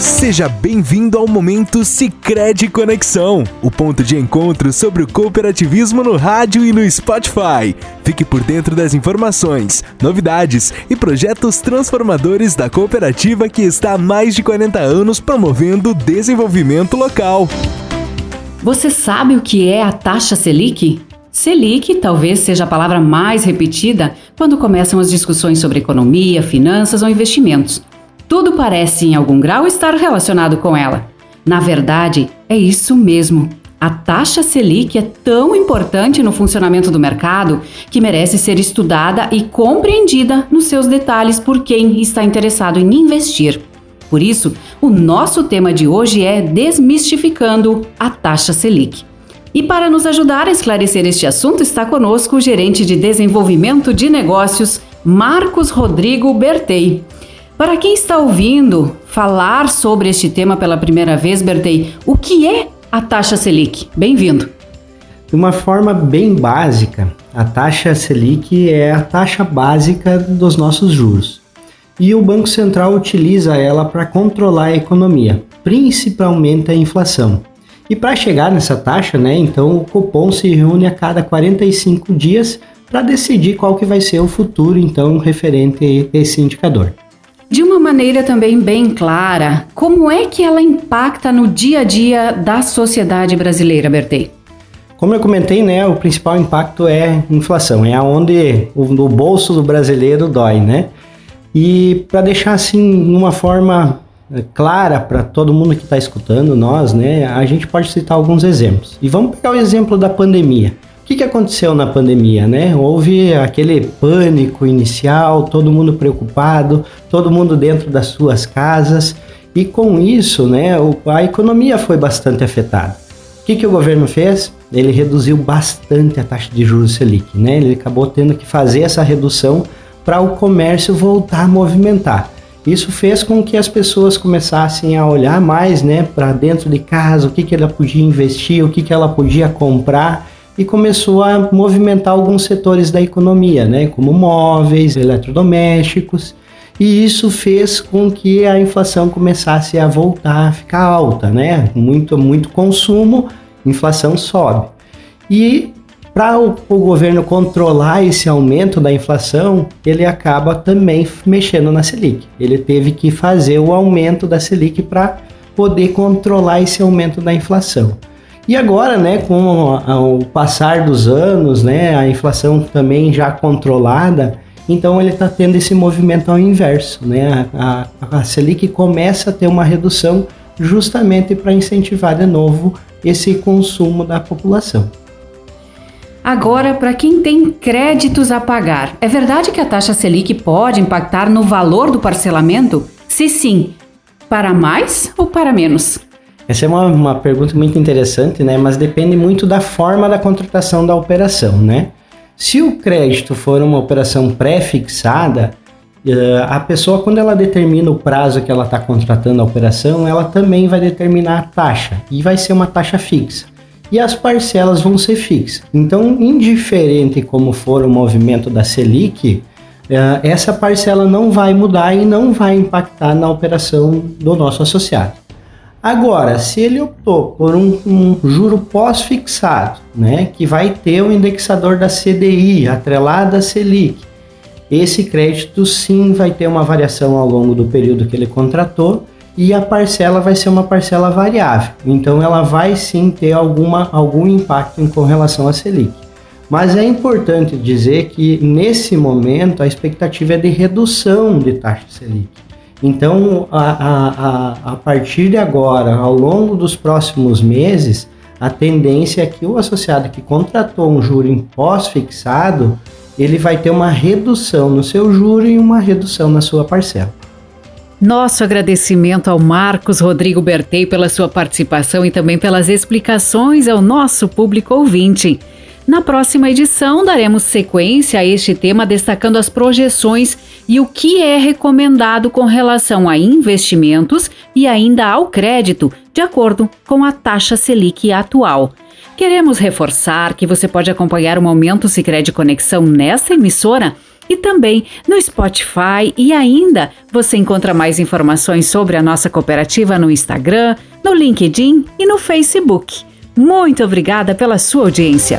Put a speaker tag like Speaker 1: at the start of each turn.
Speaker 1: Seja bem-vindo ao momento Sicredi Conexão, o ponto de encontro sobre o cooperativismo no rádio e no Spotify. Fique por dentro das informações, novidades e projetos transformadores da cooperativa que está há mais de 40 anos promovendo o desenvolvimento local.
Speaker 2: Você sabe o que é a taxa Selic? Selic talvez seja a palavra mais repetida quando começam as discussões sobre economia, finanças ou investimentos. Tudo parece, em algum grau, estar relacionado com ela. Na verdade, é isso mesmo. A taxa Selic é tão importante no funcionamento do mercado que merece ser estudada e compreendida nos seus detalhes por quem está interessado em investir. Por isso, o nosso tema de hoje é Desmistificando a taxa Selic. E para nos ajudar a esclarecer este assunto, está conosco o gerente de desenvolvimento de negócios, Marcos Rodrigo Bertei. Para quem está ouvindo falar sobre este tema pela primeira vez, Bertei, o que é a taxa Selic? Bem-vindo.
Speaker 3: De uma forma bem básica, a taxa Selic é a taxa básica dos nossos juros. E o Banco Central utiliza ela para controlar a economia, principalmente a inflação. E para chegar nessa taxa, né, então o cupom se reúne a cada 45 dias para decidir qual que vai ser o futuro então referente a esse indicador.
Speaker 2: De uma maneira também bem clara, como é que ela impacta no dia a dia da sociedade brasileira, Bertei?
Speaker 3: Como eu comentei, né, o principal impacto é inflação, é onde o, o bolso do brasileiro dói, né? E para deixar assim uma forma eh, clara para todo mundo que está escutando nós, né, a gente pode citar alguns exemplos. E vamos pegar o exemplo da pandemia que, que aconteceu na pandemia, né? Houve aquele pânico inicial, todo mundo preocupado, todo mundo dentro das suas casas, e com isso, né, a economia foi bastante afetada. O que, que o governo fez? Ele reduziu bastante a taxa de juros Selic, né? Ele acabou tendo que fazer essa redução para o comércio voltar a movimentar. Isso fez com que as pessoas começassem a olhar mais, né, para dentro de casa, o que, que ela podia investir, o que, que ela podia comprar e começou a movimentar alguns setores da economia, né, como móveis, eletrodomésticos, e isso fez com que a inflação começasse a voltar a ficar alta, né? Muito, muito consumo, inflação sobe. E para o, o, governo controlar esse aumento da inflação, ele acaba também mexendo na Selic. Ele teve que fazer o aumento da Selic para poder controlar esse aumento da inflação. E agora, né, com o passar dos anos, né, a inflação também já controlada, então ele está tendo esse movimento ao inverso, né? A, a, Selic começa a ter uma redução justamente para incentivar de novo esse consumo da população.
Speaker 2: Agora, para quem tem créditos a pagar, é verdade que a taxa Selic pode impactar no valor do parcelamento? Se sim, para mais ou para menos?
Speaker 3: Essa é uma, uma pergunta muito interessante, né? Mas depende muito da forma da contratação da operação, né? Se o crédito for uma operação pré-fixada, eh, a pessoa, quando ela determina o prazo que ela está contratando a operação, ela também vai determinar a taxa e vai ser uma taxa fixa. E as parcelas vão ser fixas. Então, indiferente como for o movimento da Selic, eh, essa parcela não vai mudar e não vai impactar na operação do nosso associado. Agora, se ele optou por um, um juro pós-fixado, né, que vai ter o indexador da CDI atrelado à Selic, esse crédito sim vai ter uma variação ao longo do período que ele contratou e a parcela vai ser uma parcela variável. Então ela vai sim ter alguma, algum impacto em relação à Selic. Mas é importante dizer que nesse momento a expectativa é de redução de taxa Selic. Então, a, a, a, partir de agora, ao longo dos próximos meses, a tendência é que o associado que contratou um juro em pós-fixado, ele vai ter uma redução no seu juro e uma redução na sua parcela.
Speaker 2: Nosso agradecimento ao Marcos Rodrigo Bertei pela sua participação e também pelas explicações ao nosso público ouvinte. Na próxima edição, daremos sequência a este tema, destacando as projeções e o que é recomendado com relação a investimentos e ainda ao crédito, de acordo com a taxa Selic atual. Queremos reforçar que você pode acompanhar o Momento Sicredi Conexão nessa emissora e também no Spotify e ainda você encontra mais informações sobre a nossa cooperativa no Instagram, no LinkedIn e no Facebook. Muito obrigada pela sua audiência.